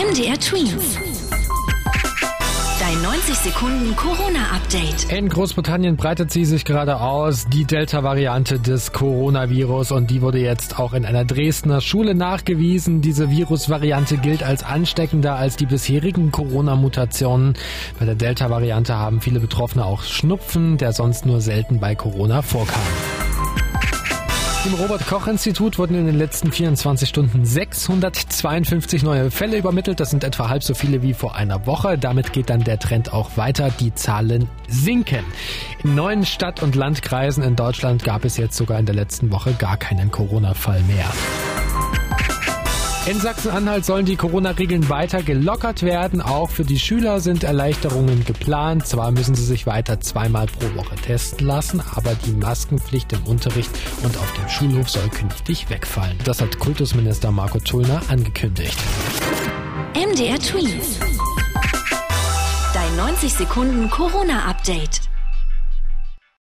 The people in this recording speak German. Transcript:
MDR Twins. Dein 90 Sekunden Corona-Update. In Großbritannien breitet sie sich gerade aus, die Delta-Variante des Coronavirus und die wurde jetzt auch in einer Dresdner Schule nachgewiesen. Diese Virusvariante gilt als ansteckender als die bisherigen Corona-Mutationen. Bei der Delta-Variante haben viele Betroffene auch Schnupfen, der sonst nur selten bei Corona vorkam. Im Robert-Koch-Institut wurden in den letzten 24 Stunden 652 neue Fälle übermittelt. Das sind etwa halb so viele wie vor einer Woche. Damit geht dann der Trend auch weiter. Die Zahlen sinken. In neuen Stadt- und Landkreisen in Deutschland gab es jetzt sogar in der letzten Woche gar keinen Corona-Fall mehr. In Sachsen-Anhalt sollen die Corona-Regeln weiter gelockert werden. Auch für die Schüler sind Erleichterungen geplant. Zwar müssen sie sich weiter zweimal pro Woche testen lassen, aber die Maskenpflicht im Unterricht und auf dem Schulhof soll künftig wegfallen. Das hat Kultusminister Marco Tullner angekündigt. MDR Twins. Dein 90 Sekunden Corona-Update.